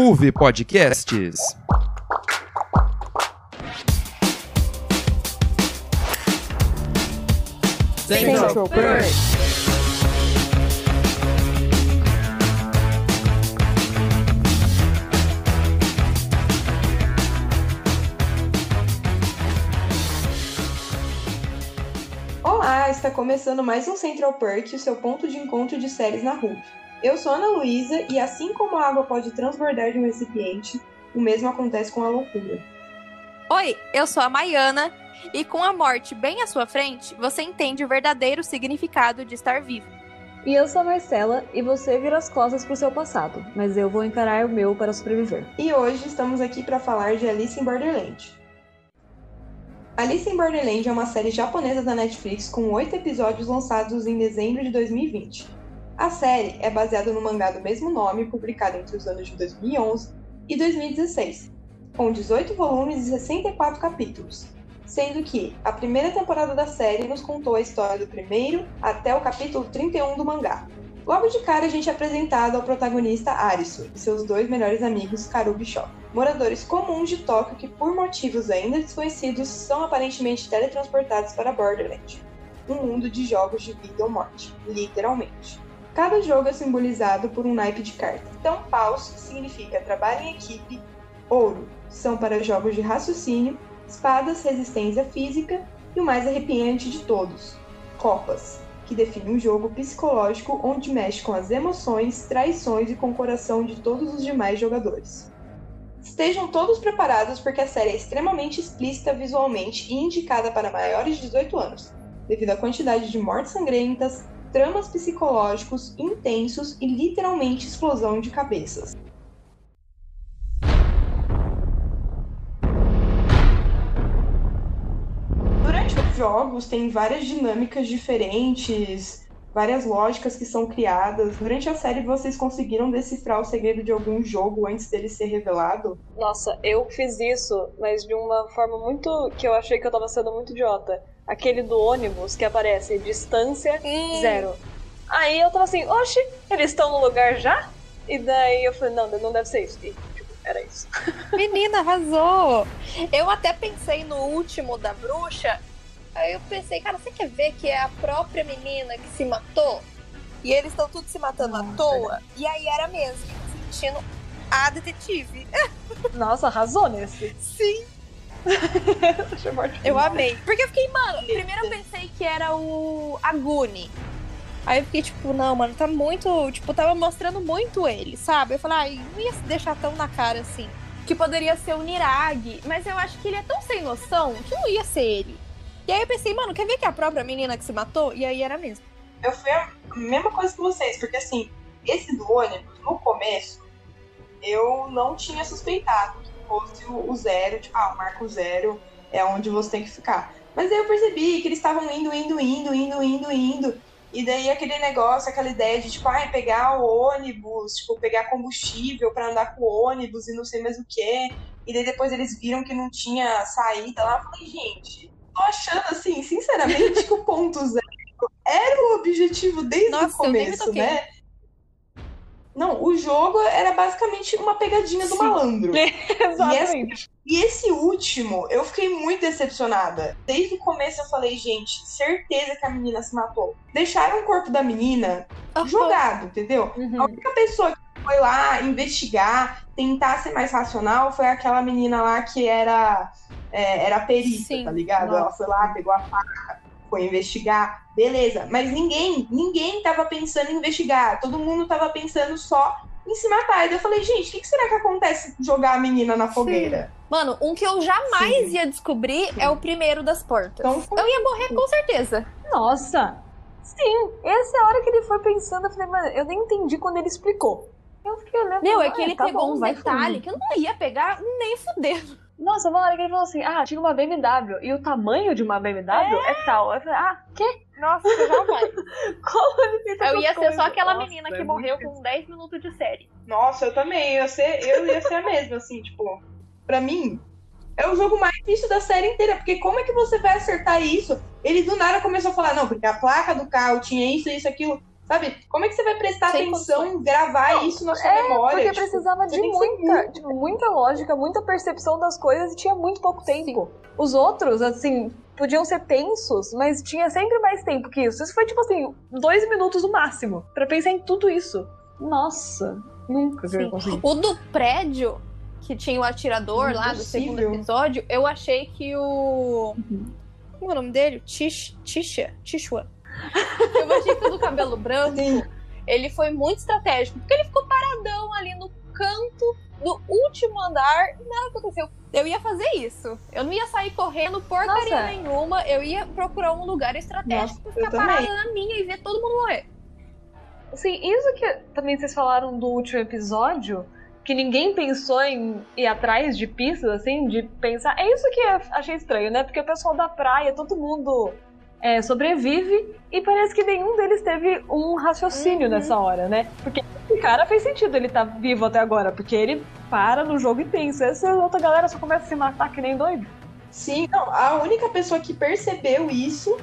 Ruve Podcasts. Central Perk. Olá, está começando mais um Central Perk, o seu ponto de encontro de séries na RUP. Eu sou Ana Luísa e assim como a água pode transbordar de um recipiente, o mesmo acontece com a loucura. Oi, eu sou a Maiana e com a morte bem à sua frente, você entende o verdadeiro significado de estar vivo. E eu sou a Marcela e você vira as costas pro seu passado, mas eu vou encarar o meu para sobreviver. E hoje estamos aqui para falar de Alice in Borderland. Alice in Borderland é uma série japonesa da Netflix com oito episódios lançados em dezembro de 2020. A série é baseada no mangá do mesmo nome, publicado entre os anos de 2011 e 2016, com 18 volumes e 64 capítulos, sendo que a primeira temporada da série nos contou a história do primeiro até o capítulo 31 do mangá. Logo de cara, a gente é apresentado ao protagonista Arisu e seus dois melhores amigos, Karubi Shock, moradores comuns de Tóquio que, por motivos ainda desconhecidos, são aparentemente teletransportados para Borderland, um mundo de jogos de vida ou morte, literalmente. Cada jogo é simbolizado por um naipe de carta. Então, paus significa trabalho em equipe, ouro são para jogos de raciocínio, espadas, resistência física e o mais arrepiante de todos, copas, que define um jogo psicológico onde mexe com as emoções, traições e com o coração de todos os demais jogadores. Estejam todos preparados porque a série é extremamente explícita visualmente e indicada para maiores de 18 anos, devido à quantidade de mortes sangrentas, tramas psicológicos intensos e literalmente explosão de cabeças. Durante os jogos tem várias dinâmicas diferentes, várias lógicas que são criadas. Durante a série vocês conseguiram decifrar o segredo de algum jogo antes dele ser revelado? Nossa, eu fiz isso, mas de uma forma muito que eu achei que eu tava sendo muito idiota. Aquele do ônibus que aparece distância Hum. zero. Aí eu tava assim, oxe, eles estão no lugar já? E daí eu falei, não, não deve ser isso. E, tipo, era isso. Menina, arrasou! Eu até pensei no último da bruxa. Aí eu pensei, cara, você quer ver que é a própria menina que se matou? E eles estão tudo se matando à toa? E aí era mesmo, sentindo a detetive. Nossa, arrasou nesse. Sim. Eu amei. Porque eu fiquei, mano, primeiro eu pensei que era o Aguni. Aí eu fiquei tipo, não, mano, tá muito. Tipo, tava mostrando muito ele, sabe? Eu falei, ai, não ia se deixar tão na cara assim. Que poderia ser o Nirag, mas eu acho que ele é tão sem noção que não ia ser ele. E aí eu pensei, mano, quer ver que é a própria menina que se matou? E aí era mesmo. Eu fui a mesma coisa que vocês, porque assim, esse do ônibus, no começo, eu não tinha suspeitado fosse o, o zero, tipo, ah, o marco zero é onde você tem que ficar. Mas aí eu percebi que eles estavam indo, indo, indo, indo, indo, indo. E daí aquele negócio, aquela ideia de, tipo, ah, pegar o ônibus, tipo, pegar combustível pra andar com o ônibus e não sei mais o que. E daí depois eles viram que não tinha saída lá. Eu falei, gente, tô achando assim, sinceramente, que o ponto zero era o objetivo desde Nossa, o começo, né? Não, o jogo era basicamente uma pegadinha do Sim. malandro. Exatamente. E esse último, eu fiquei muito decepcionada. Desde o começo eu falei, gente, certeza que a menina se matou. Deixaram o corpo da menina jogado, entendeu? A Uhum. única pessoa que foi lá investigar, tentar ser mais racional, foi aquela menina lá que era, é, era perita, Sim. tá ligado? Ela foi lá, pegou a faca, foi investigar, beleza. Mas ninguém, ninguém tava pensando em investigar. Todo mundo tava pensando só em se matar. E eu falei, gente, o que, que será que acontece jogar a menina na fogueira? Mano, um que eu jamais Sim. ia descobrir é o primeiro das portas. Então foi Eu ia morrer com certeza. Nossa! Sim, essa é a hora que ele foi pensando. Eu falei, mano, eu nem entendi quando ele explicou. Eu fiquei olhando. Meu, é ah, que ele tá pegou bom, uns detalhes fundo. que eu não ia pegar nem fudendo. Nossa, uma hora que ele falou assim: ah, tinha uma BMW e o tamanho de uma BMW é, tal. Eu falei, ah, quê? Nossa, já vai. Como ele fez Eu ia ser só aquela Nossa, menina é que muito morreu difícil. com 10 minutos de série. Nossa, eu também. Eu ia ser, eu ia ser a mesma, assim, tipo, pra mim, é o jogo mais difícil da série inteira, porque como é que você vai acertar isso? Ele do nada começou a falar, não, porque a placa do carro tinha isso, isso, aquilo. Sabe? Como é que você vai prestar Sem atenção em gravar isso na sua memória? Porque Tipo, precisava de tem que ser muita, tipo, muita lógica, muita percepção das coisas e tinha muito pouco tempo. Os outros, assim, podiam ser tensos, mas tinha sempre mais tempo que isso. Isso foi, tipo assim, dois minutos no máximo pra pensar em tudo isso. Nossa, nunca que eu ia Sim. conseguir. O do prédio, que tinha o atirador lá do segundo Impossível. episódio, eu achei que o. Como é o nome dele? Tish, Tisha? Tishua. Eu achei que o do cabelo branco, Sim. ele foi muito estratégico, porque ele ficou paradão ali no canto do último andar e nada aconteceu. Eu ia fazer isso. Eu não ia sair correndo porcaria Nossa. nenhuma. Eu ia procurar um lugar estratégico Nossa, pra ficar eu também. parada na minha e ver todo mundo morrer. Assim, isso que também vocês falaram do último episódio, que ninguém pensou em ir atrás de pistas, assim, de pensar. É isso que eu achei estranho, né? Porque o pessoal da praia, todo mundo é, sobrevive e parece que nenhum deles teve um raciocínio Uhum. nessa hora, né? Porque esse cara fez sentido ele tá vivo até agora, porque ele para no jogo e pensa. Essa outra galera só começa a se matar que nem doido. Sim, não, a única pessoa que percebeu isso,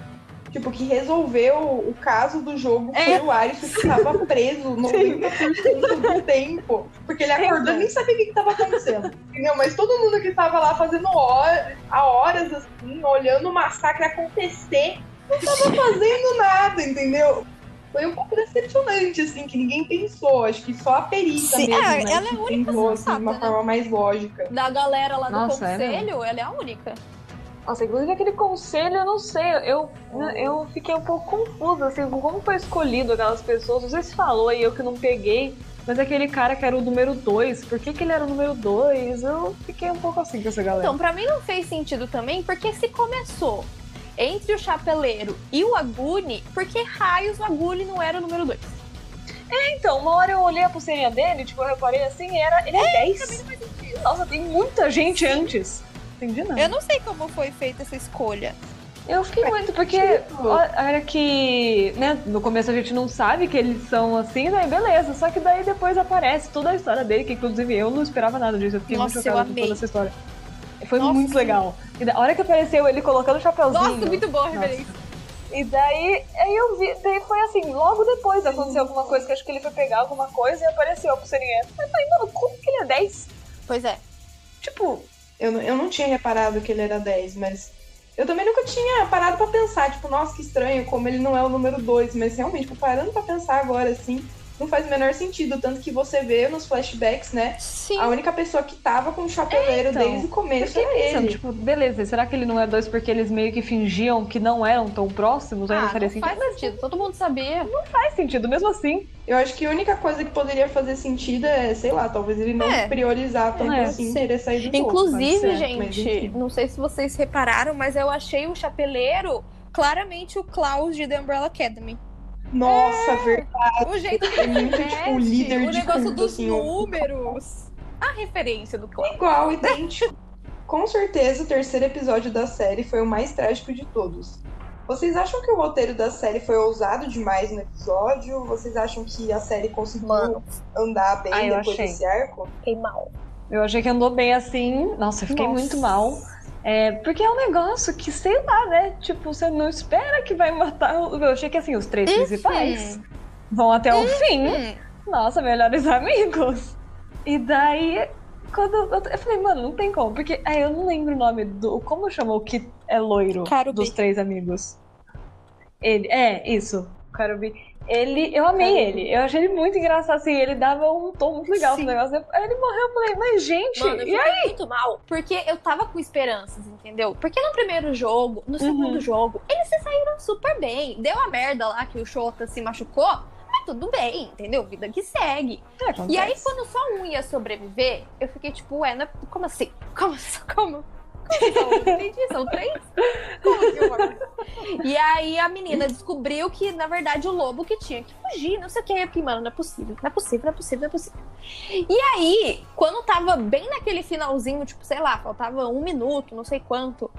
tipo, que resolveu o caso do jogo É. foi o Alisson, que tava preso 90% do tempo. Porque ele acordou e nem sabia o que, que tava acontecendo. Entendeu? Mas todo mundo que tava lá fazendo horas, há horas, assim, olhando o massacre acontecer, não tava fazendo nada, entendeu? Foi um pouco decepcionante, assim, que ninguém pensou. Acho que só a perita Sim, mesmo, é, né, ela é a única pensou, assim, de uma né? forma mais lógica. Da galera lá do Nossa, é conselho, ela é a única. Nossa, inclusive aquele conselho, eu não sei, eu, eu fiquei um pouco confusa, assim, com como foi escolhido aquelas pessoas. Não sei se falou aí, eu que não peguei, mas aquele cara que era o número 2, por que, que ele era o número 2? Eu fiquei um pouco assim com essa galera. Então, pra mim não fez sentido também, porque se começou entre o Chapeleiro e o Aguni, por que raios o Aguni não era o número 2? Então, uma hora eu olhei a pulseirinha dele, tipo, eu reparei assim, e era, ele é 10. Nossa, tem muita gente antes. Entendi nada. Eu não sei como foi feita essa escolha. Eu fiquei muito, porque olha que, né, no começo a gente não sabe que eles são assim, daí beleza, só que daí depois aparece toda a história dele, que inclusive eu não esperava nada disso, eu fiquei Nossa, muito chocada com toda essa história. Foi Nossa, muito legal. E da hora que apareceu ele colocando o chapéuzinho. Nossa, muito boa a referência. E daí, aí eu vi, daí foi assim, logo depois aconteceu alguma coisa, que acho que ele foi pegar alguma coisa e apareceu a pulseirinha. Eu falei, mano, como que ele é 10? Pois é. Tipo, Eu, não- eu não tinha reparado que ele era 10, mas eu também nunca tinha parado pra pensar, tipo, nossa, que estranho, como ele não é o número 2, mas realmente, tipo, parando pra pensar agora, assim, não faz o menor sentido, tanto que você vê nos flashbacks, né, Sim. a única pessoa que tava com o chapeleiro então, desde o começo era pensando, ele. tipo, beleza, será que ele não é 2 porque eles meio que fingiam que não eram tão próximos? Ah, não faria não sentido. faz sentido. Todo mundo sabia. Faz sentido, mesmo assim. Eu acho que a única coisa que poderia fazer sentido é, sei lá, talvez ele não É. priorizar tanto É, assim, sim. querer sair do. Inclusive, ser, gente, não sei se vocês repararam, mas eu achei o Chapeleiro claramente o Klaus de The Umbrella Academy. Nossa, verdade. O jeito que É ele muito, veste, tipo, líder o de negócio culto, dos assim, números. A referência do Klaus. Igual, idêntico. Com certeza, o terceiro episódio da série foi o mais trágico de todos. Vocês acham que o roteiro da série foi ousado demais no episódio? Vocês acham que a série conseguiu Mano, andar bem Ah, eu depois achei. desse arco? fiquei mal. Eu achei que andou bem assim. Nossa, eu fiquei Nossa. muito mal. É, porque é um negócio que, sei lá, né? Tipo, você não espera que vai matar. Eu achei que assim, os três principais vão até o fim. Nossa, melhores amigos. E daí, quando eu, eu falei, mano, não tem como. Porque aí eu não lembro o nome do. Como chamou o que é loiro Carubi. dos três amigos? Ele. É, isso. Carubi. Ele. Eu amei Carubi. ele. Eu achei ele muito engraçado, assim. Ele dava um tom muito legal pro negócio. Aí ele morreu, eu falei, mas gente. Mano, eu e fiquei muito mal. Porque eu tava com esperanças, entendeu? Porque no primeiro jogo, no segundo Uhum. jogo, eles se saíram super bem. Deu a merda lá que o Shota se machucou. Mas tudo bem, entendeu? Vida que segue. É. E aí, quando só um ia sobreviver, eu fiquei tipo, ué, não é- como assim? Como assim? Como? Entendi, são três? Assim? E aí a menina descobriu que, na verdade, o lobo que tinha que fugir, não sei o que. Eu mano, não é possível, não é possível, não é possível, não é possível. E aí, quando tava bem naquele finalzinho, tipo, sei lá, faltava um minuto, não sei quanto,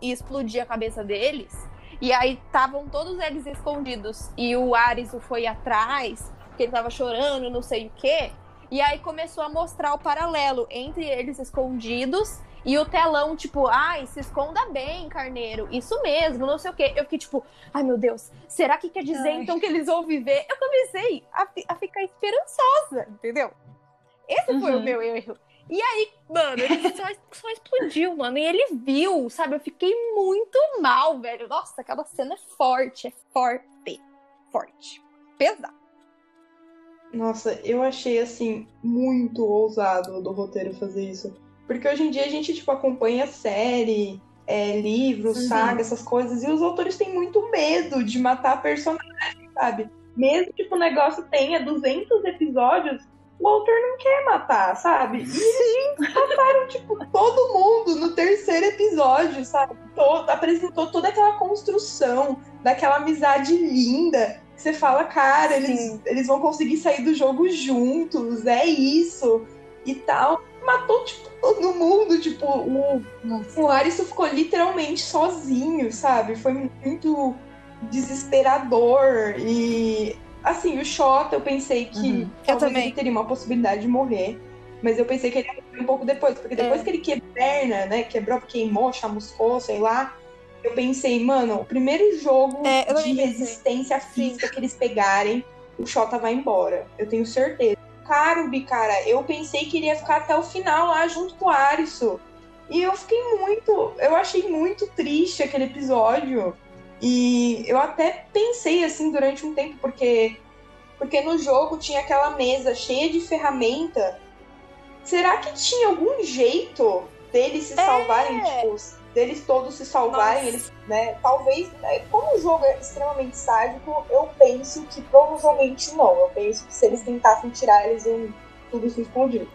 e explodia a cabeça deles, e aí estavam todos eles escondidos, e o Ares foi atrás, porque ele tava chorando, não sei o quê. E aí começou a mostrar o paralelo entre eles escondidos E o telão, tipo, ai, se esconda bem, carneiro. Isso mesmo, não sei o quê. Eu fiquei tipo, ai meu Deus, será que quer dizer Ai. então que eles vão viver? Eu comecei a, a ficar esperançosa, entendeu? Esse foi o Uhum. meu erro. E aí, mano, ele só, só explodiu, mano. E ele viu, sabe? Eu fiquei muito mal, velho. Nossa, aquela cena é forte, é forte. Forte. Pesado. Nossa, eu achei assim muito ousado do roteiro fazer isso. Porque hoje em dia a gente tipo acompanha série, é, livros, Uhum. saga, essas coisas, e os autores têm muito medo de matar personagens, sabe? Mesmo tipo o negócio tenha 200 episódios, o autor não quer matar, sabe? E eles mataram tipo todo mundo no terceiro episódio, sabe? Todo, apresentou toda aquela construção daquela amizade linda. que Você fala, cara, eles, eles vão conseguir sair do jogo juntos, é isso e tal. Matou, tipo, todo mundo, tipo, o, o Arisson ficou literalmente sozinho, sabe? Foi muito desesperador. E, assim, o Xota, eu pensei que Uhum. talvez Eu também. ele teria uma possibilidade de morrer. Mas eu pensei que ele ia morrer um pouco depois, porque depois É. que ele quebrou perna, né? Quebrou, queimou, chamuscou, sei lá. Eu pensei, mano, o primeiro jogo É, de resistência física que eles pegarem, o Xota vai embora. Eu tenho certeza. Carubi, cara, eu pensei que ele ia ficar até o final lá junto com o Arisso. E eu fiquei muito. Eu achei muito triste aquele episódio. E eu até pensei assim durante um tempo, porque. Porque no jogo tinha aquela mesa cheia de ferramenta. Será que tinha algum jeito deles se salvarem? Tipo, deles todos se salvarem? Nossa. Eles, né? Talvez. né, Como o jogo é extremamente sádico, eu penso que provavelmente não. Eu penso que se eles tentassem tirar, eles iam tudo se explodir.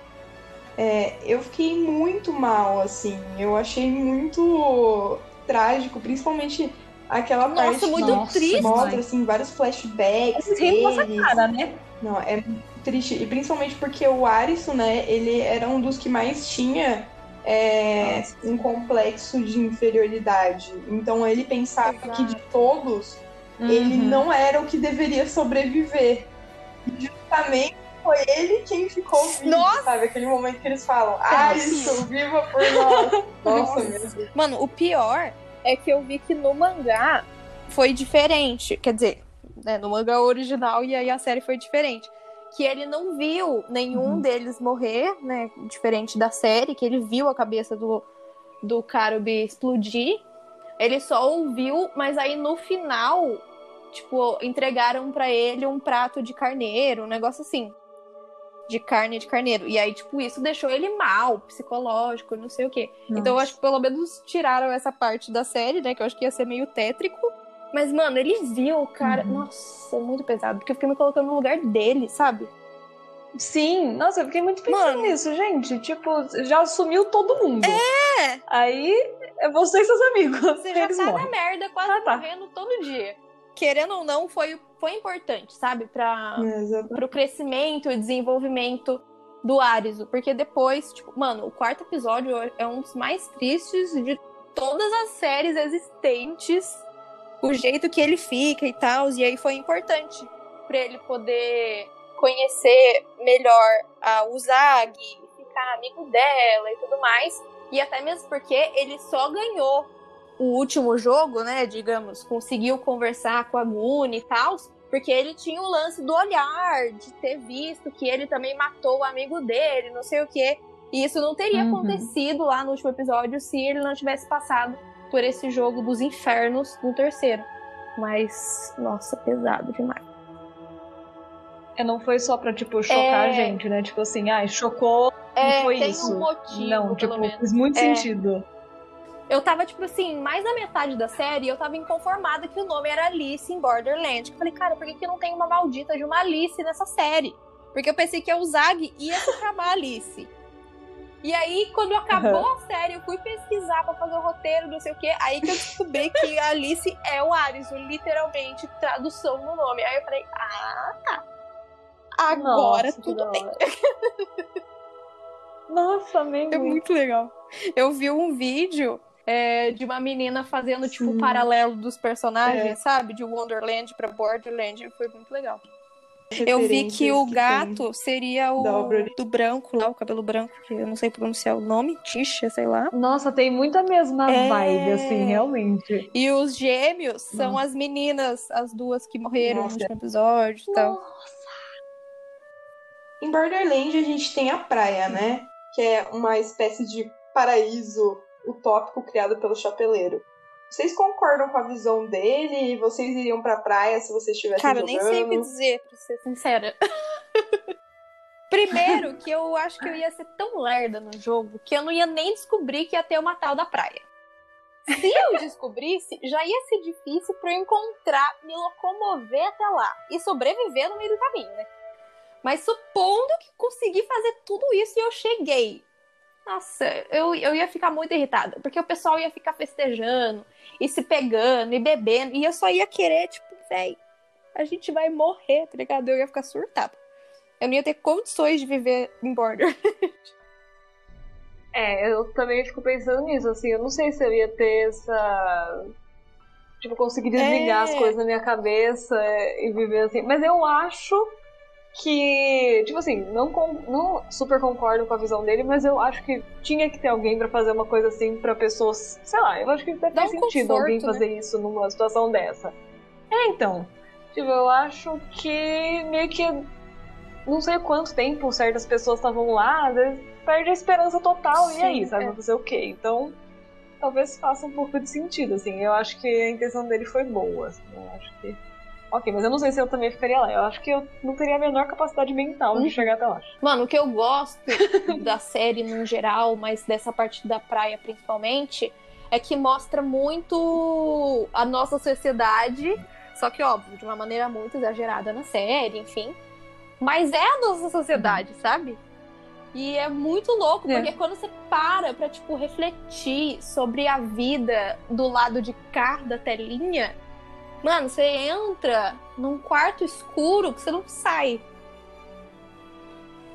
É, eu fiquei muito mal, assim. Eu achei muito trágico, principalmente aquela Nossa, parte muito Nossa, triste. mostra assim vários flashbacks essa deles. cara, né? Não, é muito triste. E principalmente porque o Arisson, né, ele era um dos que mais tinha é, um complexo de inferioridade. Então ele pensava Exato. que de todos, ele Uhum. não era o que deveria sobreviver. E justamente foi ele quem ficou vivo, Nossa! sabe? Aquele momento que eles falam, Arisson, viva por nós. Nossa, Nossa. Mano, o pior é que eu vi que no mangá foi diferente. Quer dizer, né, no mangá original e aí a série foi diferente. Que ele não viu nenhum Uhum. deles morrer, né? Diferente da série, que ele viu a cabeça do, do Karubi explodir. Ele só ouviu, mas aí no final, tipo, entregaram pra ele um prato de carneiro, um negócio assim. De carne de carneiro. E aí, tipo, isso deixou ele mal, psicológico, não sei o quê. Então eu acho que pelo menos tiraram essa parte da série, né? Que eu acho que ia ser meio tétrico. Mas, mano, ele viu, cara. Uhum. Nossa, é muito pesado. Porque eu fiquei me colocando no lugar dele, sabe? Sim, nossa, eu fiquei muito pensando Mano. nisso, gente. Tipo, já sumiu todo mundo. É! Aí é você e seus amigos. Você já tá morrem. na merda, quase Ah, tá. morrendo todo dia. Querendo ou não, foi, foi importante, sabe? Pra, Exato. pro crescimento e desenvolvimento do Arizo. Porque depois, tipo, mano, o quarto episódio é um dos mais tristes de todas as séries existentes. O jeito que ele fica e tal. E aí foi importante pra ele poder conhecer melhor a Uzagi, ficar amigo dela e tudo mais. E até mesmo porque ele só ganhou o último jogo, né? Digamos, conseguiu conversar com a Gune e tal, porque ele tinha o lance do olhar, de ter visto que ele também matou o amigo dele, não sei o quê. E isso não teria Uhum. acontecido lá no último episódio se ele não tivesse passado por esse jogo dos infernos no terceiro. Mas, nossa, pesado demais. É, não foi só pra, tipo, chocar É. a gente, né? Tipo assim, ai, chocou, É, não foi tem isso. um motivo, não, tipo, menos. fez muito É. sentido. Eu tava, tipo assim, mais da metade da série, eu tava inconformada que o nome era Alice em Borderland. Eu falei, cara, por que, que não tem uma maldita de uma Alice nessa série? Porque eu pensei que a Uzag ia se chamar Alice. E aí, quando acabou a série, eu fui pesquisar pra fazer o roteiro, não sei o quê. Aí que eu descobri que a Alice é o Arizo, literalmente, tradução no nome. Aí eu falei, ah, tá. Agora Nossa, tudo bem. Nossa, amei É muito. legal. Eu vi um vídeo é, de uma menina fazendo, tipo, o Sim. paralelo dos personagens, É. sabe? De Wonderland pra Borderland. Foi muito legal. Eu vi que o gato seria o do branco lá, o cabelo branco, que eu não sei pronunciar o nome, Tisha, sei lá. Nossa, tem muita mesma É. vibe, assim, realmente. E os gêmeos são Nossa. as meninas, as duas que morreram Nossa. no último episódio e tal. Em Borderland a gente tem a praia, né? Que é uma espécie de paraíso utópico criado pelo chapeleiro. Vocês concordam com a visão dele? Vocês iriam pra praia se vocês estivessem Cara, eu jogando? nem sei o que dizer, pra ser sincera. Primeiro, que eu acho que eu ia ser tão lerda no jogo que eu não ia nem descobrir que ia ter uma tal da praia. Se eu descobrisse, já ia ser difícil pra eu encontrar, me locomover até lá e sobreviver no meio do caminho, né? Mas supondo que consegui fazer tudo isso e eu cheguei. Nossa, eu, eu ia ficar muito irritada, porque o pessoal ia ficar festejando e se pegando e bebendo, e eu só ia querer, tipo, véi, a gente vai morrer, tá ligado? Eu ia ficar surtada. Eu não ia ter condições de viver em border. É, eu também fico pensando nisso, assim, eu não sei se eu ia ter essa. Tipo, conseguir desligar É. as coisas na minha cabeça e viver assim. Mas eu acho que. Tipo assim, não, não super concordo com a visão dele, mas eu acho que tinha que ter alguém pra fazer uma coisa assim pra pessoas. Sei lá, eu acho que deve Dá ter um sentido conforto, alguém né? fazer isso numa situação dessa. É, então. Tipo, eu acho que meio que. Não sei quanto tempo certas pessoas estavam lá, às vezes perde a esperança total e Sim, aí, sabe? é. Fazer o quê? Então, talvez faça um pouco de sentido, assim. Eu acho que a intenção dele foi boa, assim. Eu acho que. Ok, mas eu não sei se eu também ficaria lá. Eu acho que eu não teria a menor capacidade mental Uhum. de chegar até lá. Mano, o que eu gosto da série no geral, mas dessa parte da praia principalmente, é que mostra muito a nossa sociedade, só que, óbvio, de uma maneira muito exagerada na série, enfim. Mas é a nossa sociedade, sabe? E é muito louco, É. porque quando você para pra, tipo, refletir sobre a vida do lado de cá da telinha, mano, você entra num quarto escuro que você não sai.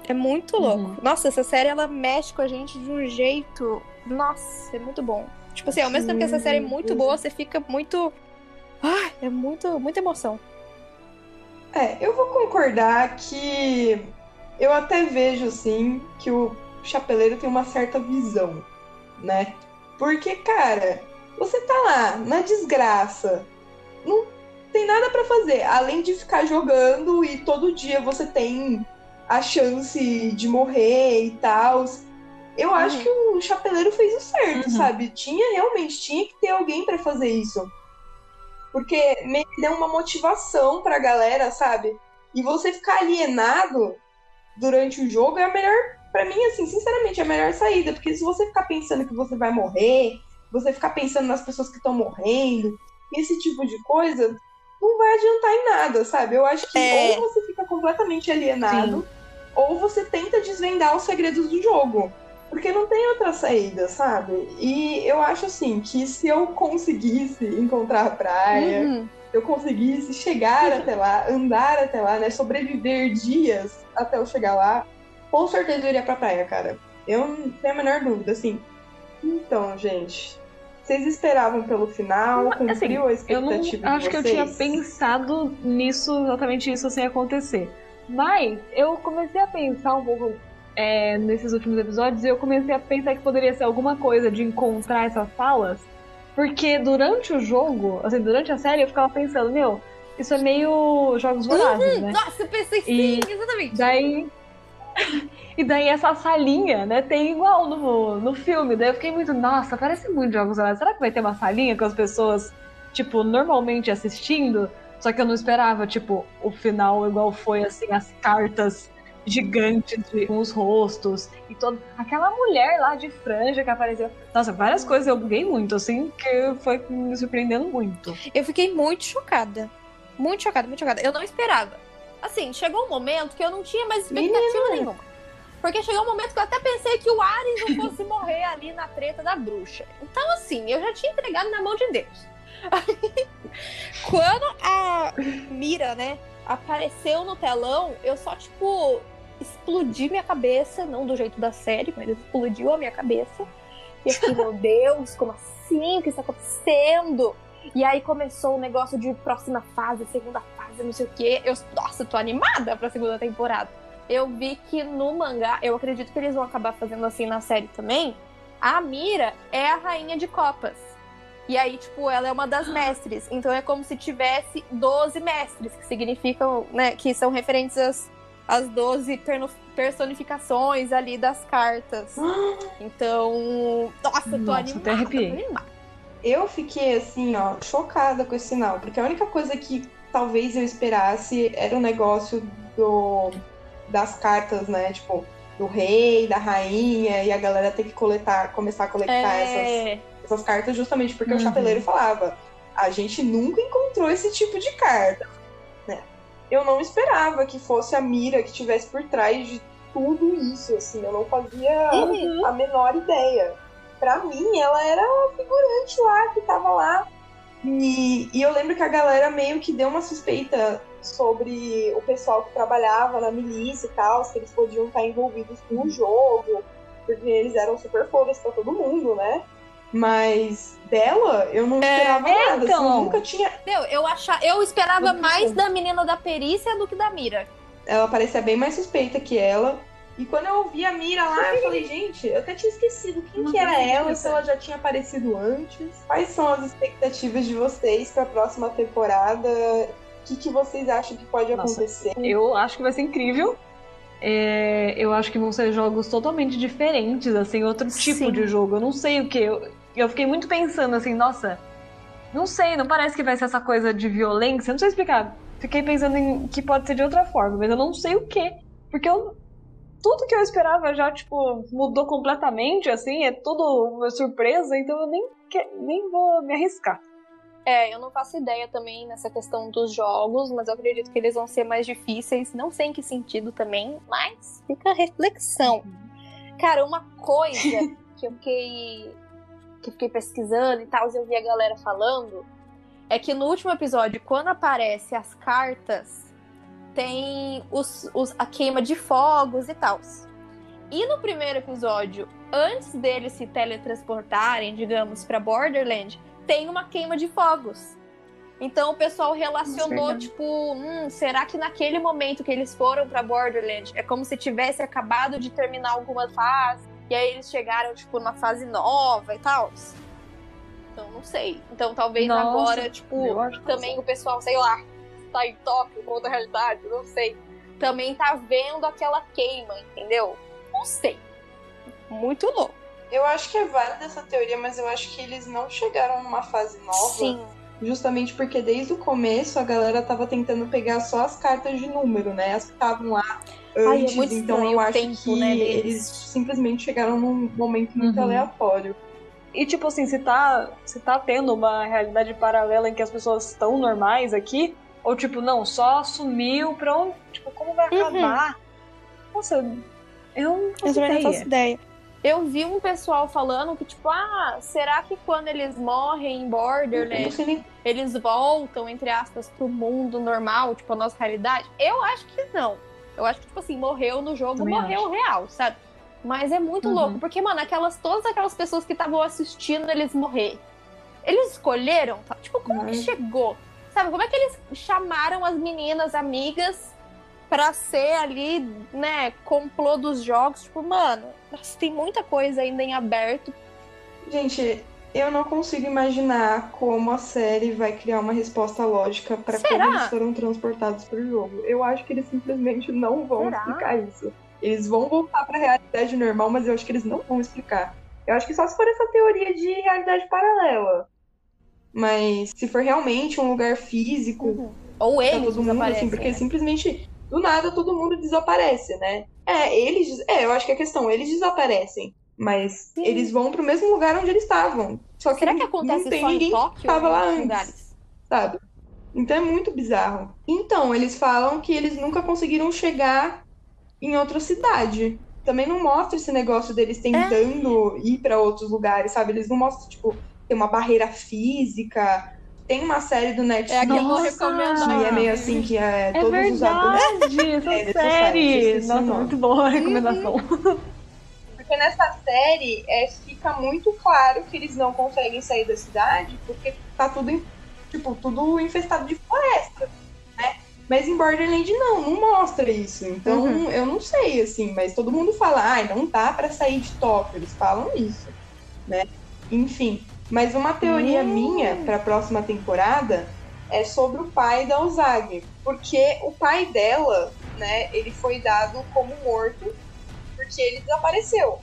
É muito louco. Uhum. Nossa, essa série ela mexe com a gente de um jeito. Nossa, é muito bom. Tipo assim, ao mesmo tempo que essa série é muito boa, você fica muito. Ah, é muito, muita emoção. É, eu vou concordar que eu até vejo, sim, que o chapeleiro tem uma certa visão, né? Porque, cara, você tá lá, na desgraça, não tem nada pra fazer, além de ficar jogando e todo dia você tem a chance de morrer e tal. Eu acho Uhum. que o chapeleiro fez o certo, Uhum. sabe? Tinha realmente, tinha que ter alguém pra fazer isso. Porque meio que deu uma motivação pra galera, sabe? E você ficar alienado durante o jogo é a melhor, Pra mim, assim, sinceramente, é a melhor saída. Porque se você ficar pensando que você vai morrer, você ficar pensando nas pessoas que estão morrendo, esse tipo de coisa, não vai adiantar em nada, sabe? Eu acho que É. ou você fica completamente alienado, ou você tenta desvendar os segredos do jogo. Porque não tem outra saída, sabe? E eu acho assim que se eu conseguisse encontrar a praia, Uhum. eu conseguisse chegar até lá, andar até lá, né? Sobreviver dias até eu chegar lá, com certeza eu iria pra praia, cara. Eu não tenho a menor dúvida, assim. Então, gente, vocês esperavam pelo final? Assim, Cumpriu a Eu não expectativa acho que eu tinha pensado nisso, exatamente isso sem acontecer. Mas eu comecei a pensar um pouco é, nesses últimos episódios e eu comecei a pensar que poderia ser alguma coisa de encontrar essas salas. Porque durante o jogo, assim, durante a série, eu ficava pensando, meu, isso é meio jogos vorazes, né? Nossa, eu pensei E sim, exatamente. Daí. e daí essa salinha, né, tem igual no, no filme. Daí eu fiquei muito, nossa, parece muito Jogos Vorazes. Será que vai ter uma salinha com as pessoas, tipo, normalmente assistindo? Só que eu não esperava, tipo, o final igual foi, assim, as cartas gigantes de- com os rostos e todo. Aquela mulher lá de franja que apareceu. Nossa, várias coisas eu buguei muito, assim, que foi me surpreendendo muito. Eu fiquei muito chocada. Muito chocada, muito chocada. Eu não esperava. Assim, chegou um momento que eu não tinha mais expectativa nenhuma. Porque chegou um momento que eu até pensei que o Ares não fosse morrer ali na treta da bruxa. Então, assim, eu já tinha entregado na mão de Deus. Aí, quando a Mira, né, apareceu no telão, eu só, tipo, explodi minha cabeça. Não do jeito da série, mas explodiu a minha cabeça. E eu fiquei, meu Deus, como assim? O que está acontecendo? E aí começou o negócio de próxima fase, segunda fase, e não sei o quê. Eu, nossa, tô animada pra segunda temporada. Eu vi que no mangá, eu acredito que eles vão acabar fazendo assim na série também. A Mira é a rainha de copas. E aí, tipo, ela é uma das mestres. Então é como se tivesse 12 mestres, que significam, né, que são referentes às, às 12 perno- personificações ali das cartas. Então, nossa, eu tô Nossa, animada. tô animada. Eu fiquei assim, ó, chocada com esse sinal, porque a única coisa que talvez eu esperasse era o negócio do das cartas, né? Tipo, do rei, da rainha, e a galera ter que coletar, começar a coletar essas, É, essas cartas justamente porque Uhum. o chapeleiro falava: a gente nunca encontrou esse tipo de carta. Né? Eu não esperava que fosse a Mira que estivesse por trás de tudo isso, assim, eu não fazia Uhum. a menor ideia. Pra mim, ela era uma figurante lá que tava lá. E, e eu lembro que a galera meio que deu uma suspeita sobre o pessoal que trabalhava na milícia e tal, se eles podiam estar envolvidos com o jogo, porque eles eram super fodas pra todo mundo, né? Mas dela, eu não esperava é, nada. então. Assim, eu nunca tinha. meu, eu, acha, eu esperava mais da menina da perícia do que da Mira. Ela parecia bem mais suspeita que ela. E quando eu ouvi a Mira lá, eu falei, gente, eu até tinha esquecido quem Não que era ela, se ela já tinha aparecido antes. Quais são as expectativas de vocês pra próxima temporada? O que, que vocês acham que pode Nossa. acontecer? Eu acho que vai ser incrível. É, eu acho que vão ser jogos totalmente diferentes, assim, outro tipo Sim. de jogo. Eu não sei o que. Eu, eu fiquei muito pensando assim, nossa, não sei, não parece que vai ser essa coisa de violência. Não sei explicar. Fiquei pensando em que pode ser de outra forma, mas eu não sei o que. Porque eu, tudo que eu esperava já, tipo, mudou completamente, assim, é tudo uma surpresa, então eu nem, que- nem vou me arriscar. É, eu não faço ideia também nessa questão dos jogos, mas eu acredito que eles vão ser mais difíceis. Não sei em que sentido também, mas fica a reflexão. Cara, uma coisa que eu fiquei, que eu fiquei pesquisando e tal, e eu vi a galera falando, é que no último episódio, quando aparece as cartas, tem os, os- a queima de fogos e tal. E no primeiro episódio, antes deles se teletransportarem, digamos, pra Borderland, tem uma queima de fogos. Então o pessoal relacionou, tipo, hum, será que naquele momento que eles foram pra Borderland é como se tivesse acabado de terminar alguma fase e aí eles chegaram, tipo, numa fase nova e tal? Então não sei. Então talvez Nossa, agora, tipo, também o pessoal, sei lá, tá em Tóquio, com outra realidade, não sei. Também tá vendo aquela queima, entendeu? Não sei. Muito louco. Eu acho que é válida essa teoria, mas eu acho que eles não chegaram numa fase nova. Sim. Justamente porque desde o começo a galera tava tentando pegar só as cartas de número, né? As que estavam lá Ai, é antes. então eu acho tempo, que né, eles simplesmente chegaram num momento muito Uhum. aleatório. E tipo assim, se tá, se tá tendo uma realidade paralela em que as pessoas estão normais aqui, ou tipo, não, só sumiu pra onde, tipo, como vai Uhum. acabar? Nossa, eu não faço Eu também não ideia. faço ideia. Eu vi um pessoal falando que, tipo, ah, será que quando eles morrem em Eu não Borderland, sei nem eles voltam, entre aspas, pro mundo normal, tipo, a nossa realidade? Eu acho que não. Eu acho que, tipo assim, morreu no jogo, Também morreu real, sabe? Mas é muito Uhum. louco, porque, mano, aquelas, todas aquelas pessoas que estavam assistindo eles morrer, eles escolheram, tá? tipo, como que Uhum. chegou? Sabe, como é que eles chamaram as meninas amigas pra ser ali, né, complô dos jogos? Tipo, mano, nossa, tem muita coisa ainda em aberto. Gente, eu não consigo imaginar como a série vai criar uma resposta lógica pra como eles foram transportados pro jogo. Eu acho que eles simplesmente não vão Será? explicar isso. Eles vão voltar pra realidade normal, mas eu acho que eles não vão explicar. Eu acho que só se for essa teoria de realidade paralela. Mas se for realmente um lugar físico, Ou pra eles todo mundo, assim, porque né? simplesmente do nada todo mundo desaparece, né? É, eles. É, eu acho que é a questão, eles desaparecem. Mas Sim. eles vão pro mesmo lugar onde eles estavam. Só que, Será que acontece não tem só ninguém em Tóquio tava ou em lá antes. lugares? sabe? Então é muito bizarro. Então, eles falam que eles nunca conseguiram chegar em outra cidade. Também não mostra esse negócio deles tentando ir pra outros lugares, sabe? Eles não mostram, tipo, tem uma barreira física. Tem uma série do É a Netflix que eu vou recomendar. que é meio assim, que é, É todos os adultos. verdade, essa É, série, série. Nossa, nome. muito boa a recomendação. Porque nessa série é, fica muito claro que eles não conseguem sair da cidade porque tá tudo, tipo, tudo infestado de floresta, né? Mas em Borderland não, não mostra isso. Então Uhum. eu não sei, assim, mas todo mundo fala, ai, não dá pra sair de Tóquio. Eles falam isso, né? Enfim. Mas uma teoria Hum. minha pra próxima temporada é sobre o pai da Ozagi. Porque o pai dela, né, ele foi dado como morto porque ele desapareceu.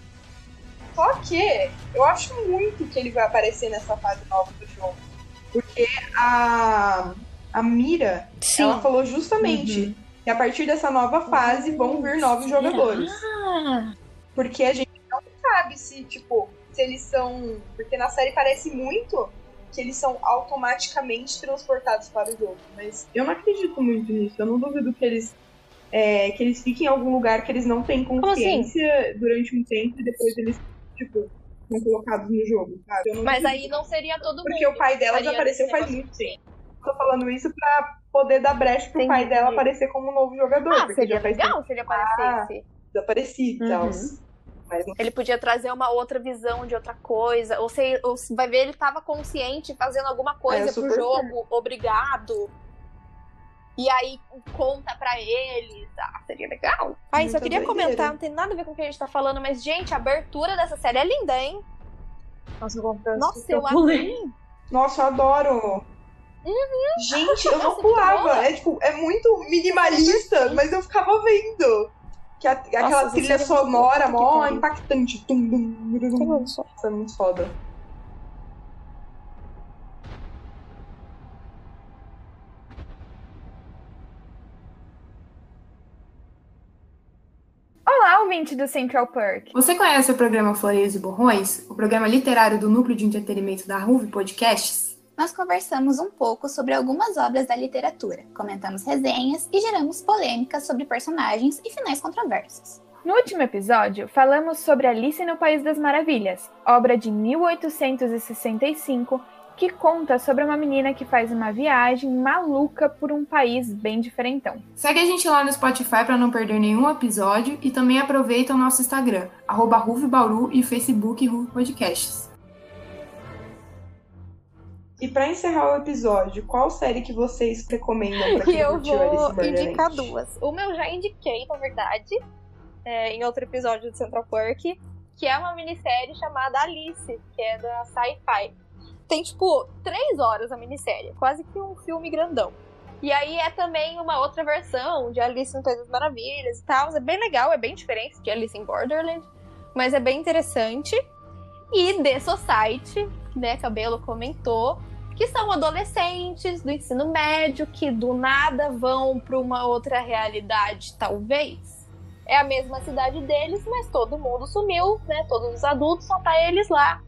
Só que eu acho muito que ele vai aparecer nessa fase nova do jogo. Porque a, a Mira, Sim. ela falou justamente que a partir dessa nova fase vão vir novos jogadores. Ah, Porque a gente não sabe se, tipo, se eles são. Porque na série parece muito que eles são automaticamente transportados para o jogo. Mas eu não acredito muito nisso. Eu não duvido que eles. é, que eles fiquem em algum lugar que eles não têm assim? consciência durante um tempo e depois eles, tipo, são colocados no jogo, sabe? Mas aí não seria todo mundo. Porque o pai dela desapareceu esse faz muito tempo. Tô falando isso pra poder dar brecha pro Entendi, pai dela aparecer como um novo jogador. Ah, seria já faz legal se ele aparecesse. desaparecido e tal. Uhum. Mas não Ele podia trazer uma outra visão de outra coisa. Ou, se, ou se vai ver, ele tava consciente fazendo alguma É, coisa pro super jogo, obrigado. E aí conta pra ele. Ah, seria legal. Ah, isso eu Muita queria doideira. comentar, não tem nada a ver com o que a gente tá falando, mas, gente, a abertura dessa série é linda, hein? Nossa, eu confesso Nossa, eu amei. Nossa, eu adoro. Gente, eu não Nossa, que pulava. É, tipo, é muito minimalista, mas eu ficava vendo. Que a- aquela essa trilha sonora mó impactante. Tum, dum, dum, dum. Nossa, é muito foda. Olá, ouvinte do Central Perk. Você conhece o programa Floreios e Borrões? O programa literário do Núcleo de Entretenimento da RUV Podcasts? Nós conversamos um pouco sobre algumas obras da literatura, comentamos resenhas e geramos polêmicas sobre personagens e finais controversos. No último episódio, falamos sobre Alice no País das Maravilhas, obra de 1865, que conta sobre uma menina que faz uma viagem maluca por um país bem diferentão. Segue a gente lá no Spotify para não perder nenhum episódio e também aproveita o nosso Instagram, arroba Bauru e Facebook RUV Podcasts. E pra encerrar o episódio, qual série que vocês recomendam pra quem eu vou indicar duas. Uma eu já indiquei, na verdade, é, em outro episódio do Central Park, que é uma minissérie chamada Alice, que é da Sci-Fi. Tem, tipo, três horas a minissérie, quase que um filme grandão. E aí é também uma outra versão de Alice no País das Maravilhas e tal. É bem legal, é bem diferente de Alice in Borderland, mas é bem interessante. E The Society, né, que a Belo comentou, que são adolescentes do ensino médio que do nada vão para uma outra realidade, talvez. É a mesma cidade deles, mas todo mundo sumiu, né? Todos os adultos, só tá eles lá.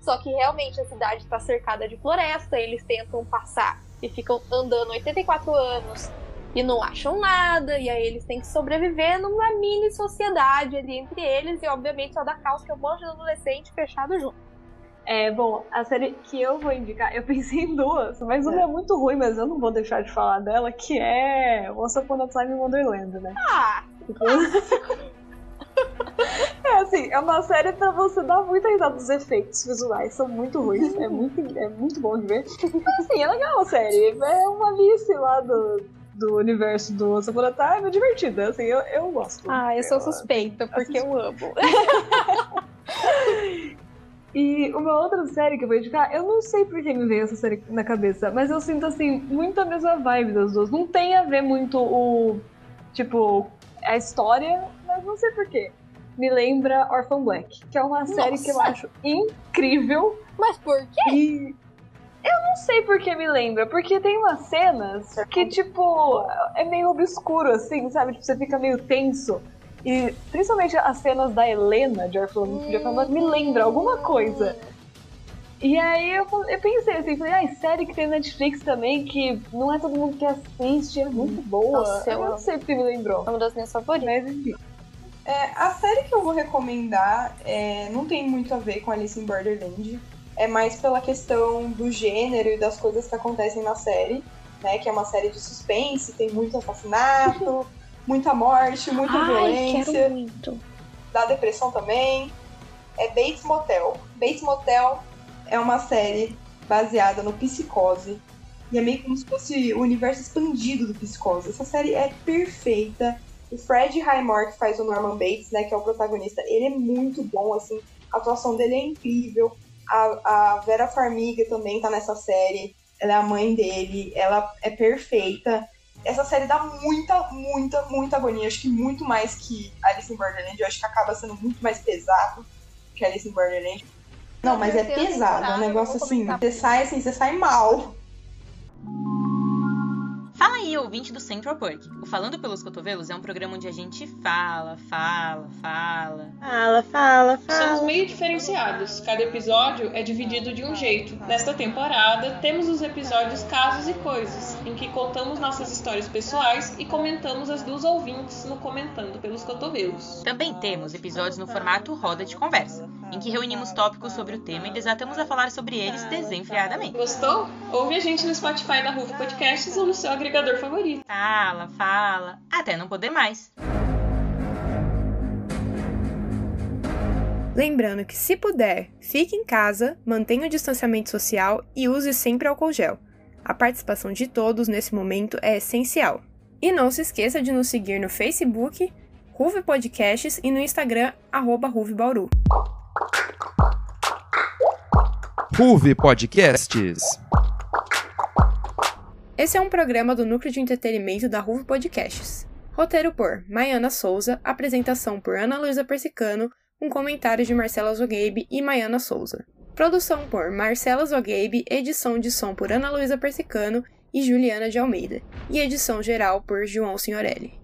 Só que realmente a cidade está cercada de floresta, eles tentam passar e ficam andando 84 anos e não acham nada, e aí eles têm que sobreviver numa mini sociedade ali entre eles, e obviamente só dá caos que é um monte de adolescente fechado junto. É, bom, a série que eu vou indicar, eu pensei em duas, mas uma é muito ruim, mas eu não vou deixar de falar dela, que é Once Upon a Time in Wonderland, né? Ah, É assim, é uma série pra você dar muita risada dos efeitos visuais, são muito ruins, é muito, é muito bom de ver. Mas assim, é legal a série, é uma Alice lá do, do universo do Once Upon a Time, é divertida, assim, eu, eu gosto. ah eu sou suspeita, porque eu amo. E uma outra série que eu vou indicar, eu não sei por que me veio essa série na cabeça, mas eu sinto assim, muito a mesma vibe das duas. Não tem a ver muito o. Tipo, a história, mas não sei por quê. Me lembra Orphan Black, que é uma série que eu Nossa! acho incrível Mas por quê? e. Eu não sei por que me lembra, porque tem umas cenas que, tipo, é meio obscuro, assim, sabe? Tipo, você fica meio tenso. E principalmente as cenas da Helena de Orphan, Orphan Black me lembra alguma coisa. E aí eu, eu pensei assim, falei, ai, série que tem Netflix também, que não é todo mundo que assiste, é muito boa. Nossa, eu eu não sei porque me lembrou. É uma das minhas favoritas. Mas enfim. É, a série que eu vou recomendar é, não tem muito a ver com Alice in Borderland. É mais pela questão do gênero e das coisas que acontecem na série, né? Que é uma série de suspense, tem muito assassinato, muita morte, muita Ai, violência, muito. dá depressão também. É Bates Motel. Bates Motel é uma série baseada no Psicose. E é meio como se fosse o universo expandido do Psicose. Essa série é perfeita. O Fred Highmore, que faz o Norman Bates, né, que é o protagonista, ele é muito bom, assim. A atuação dele é incrível. A, a Vera Farmiga também tá nessa série. Ela é a mãe dele. Ela é perfeita. Essa série dá muita, muita, muita agonia. Acho que muito mais que Alice in Borderland. Eu acho que acaba sendo muito mais pesado que Alice in Borderland. Não, mas é pesado. É um negócio assim. Você sai assim, você sai mal. Fala aí, ouvinte do Central Perk. O Falando pelos Cotovelos é um programa onde a gente fala, fala, fala. Fala, fala, fala. Somos meio diferenciados. Cada episódio é dividido de um jeito. Nesta temporada, temos os episódios Casos e Coisas, em que contamos nossas histórias pessoais e comentamos as dos ouvintes no Comentando pelos Cotovelos. Também temos episódios no formato roda de conversa, em que reunimos tópicos sobre o tema e desatamos a falar sobre eles desenfreadamente. Gostou? Ouve a gente no Spotify da Rufo Podcasts ou no seu agregador favorito. Fala, fala, até não poder mais. Lembrando que, se puder, fique em casa, mantenha o distanciamento social e use sempre álcool gel. A participação de todos nesse momento é essencial. E não se esqueça de nos seguir no Facebook, Ruve Podcasts e no Instagram, arroba Ruve Bauru. Ruve Podcasts. Esse é um programa do Núcleo de Entretenimento da Ruve Podcasts. Roteiro por Maiana Souza, apresentação por Ana Luísa Persicano, com comentários de Marcela Zogabe e Maiana Souza. Produção por Marcela Zogabe, edição de som por Ana Luísa Persicano e Juliana de Almeida, e edição geral por João Signorelli.